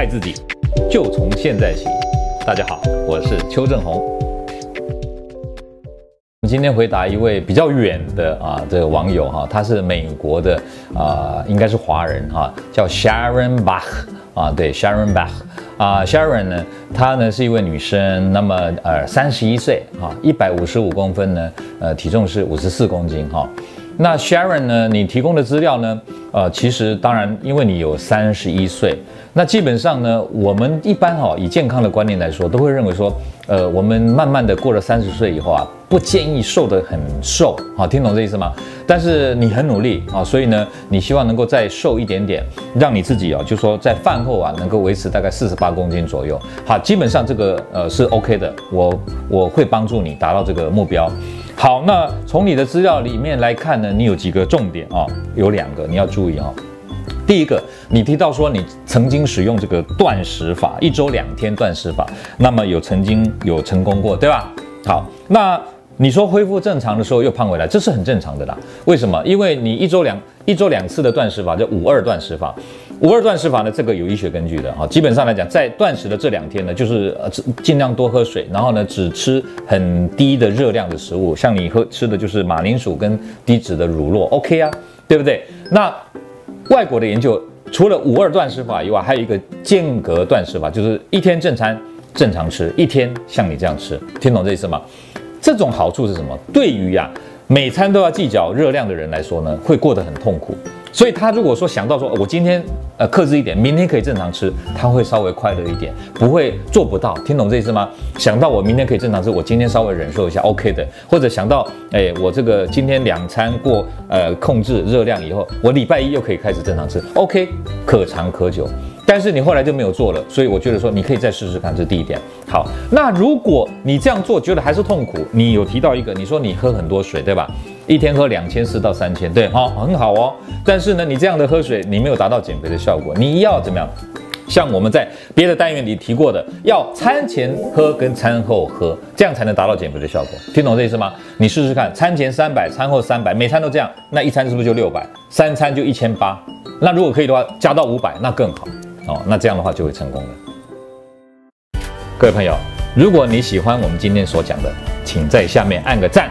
爱自己，就从现在起。大家好，我是邱正洪。今天回答一位比较远的啊这个网友哈，他是美国的啊，应该是华人哈，叫 Sharon Bach 啊，对 Sharon Bach 啊 Sharon 呢，她呢是一位女生，那么呃三十一岁哈，一百五十五公分呢，呃体重是五十四公斤哈。那 Sharon 呢？你提供的资料呢？呃，其实当然，因为你有三十一岁，那基本上呢，我们一般哈、以健康的观念来说，都会认为说，呃，我们慢慢的过了三十岁以后啊，不建议瘦得很瘦，好，听懂这意思吗？但是你很努力啊，所以呢，你希望能够再瘦一点点，让你自己啊，就说在饭后啊，能够维持大概四十八公斤左右。好，基本上这个呃是 OK 的，我我会帮助你达到这个目标。好，那从你的资料里面来看呢，你有几个重点啊？有两个你要注意啊。第一个，你提到说你曾经使用这个断食法，一周两天断食法，那么有曾经有成功过，对吧？好，那。你说恢复正常的时候又胖回来，这是很正常的啦。为什么？因为你一周两一周两次的断食法叫五二断食法，五二断食法呢，这个有医学根据的哈。基本上来讲，在断食的这两天呢，就是呃尽量多喝水，然后呢只吃很低的热量的食物，像你喝吃的就是马铃薯跟低脂的乳酪，OK 啊，对不对？那外国的研究除了五二断食法以外，还有一个间隔断食法，就是一天正餐正常吃，一天像你这样吃，听懂这意思吗？这种好处是什么？对于呀、啊，每餐都要计较热量的人来说呢，会过得很痛苦。所以他如果说想到说，我今天呃克制一点，明天可以正常吃，他会稍微快乐一点，不会做不到。听懂这意思吗？想到我明天可以正常吃，我今天稍微忍受一下，OK 的。或者想到，哎，我这个今天两餐过呃控制热量以后，我礼拜一又可以开始正常吃，OK，可长可久。但是你后来就没有做了，所以我觉得说你可以再试试看，这第一点。好，那如果你这样做觉得还是痛苦，你有提到一个，你说你喝很多水，对吧？一天喝两千四到三千，对，好，很好哦。但是呢，你这样的喝水，你没有达到减肥的效果。你要怎么样？像我们在别的单元里提过的，要餐前喝跟餐后喝，这样才能达到减肥的效果。听懂这意思吗？你试试看，餐前三百，餐后三百，每餐都这样，那一餐是不是就六百？三餐就一千八。那如果可以的话，加到五百，那更好。哦，那这样的话就会成功了。各位朋友，如果你喜欢我们今天所讲的，请在下面按个赞。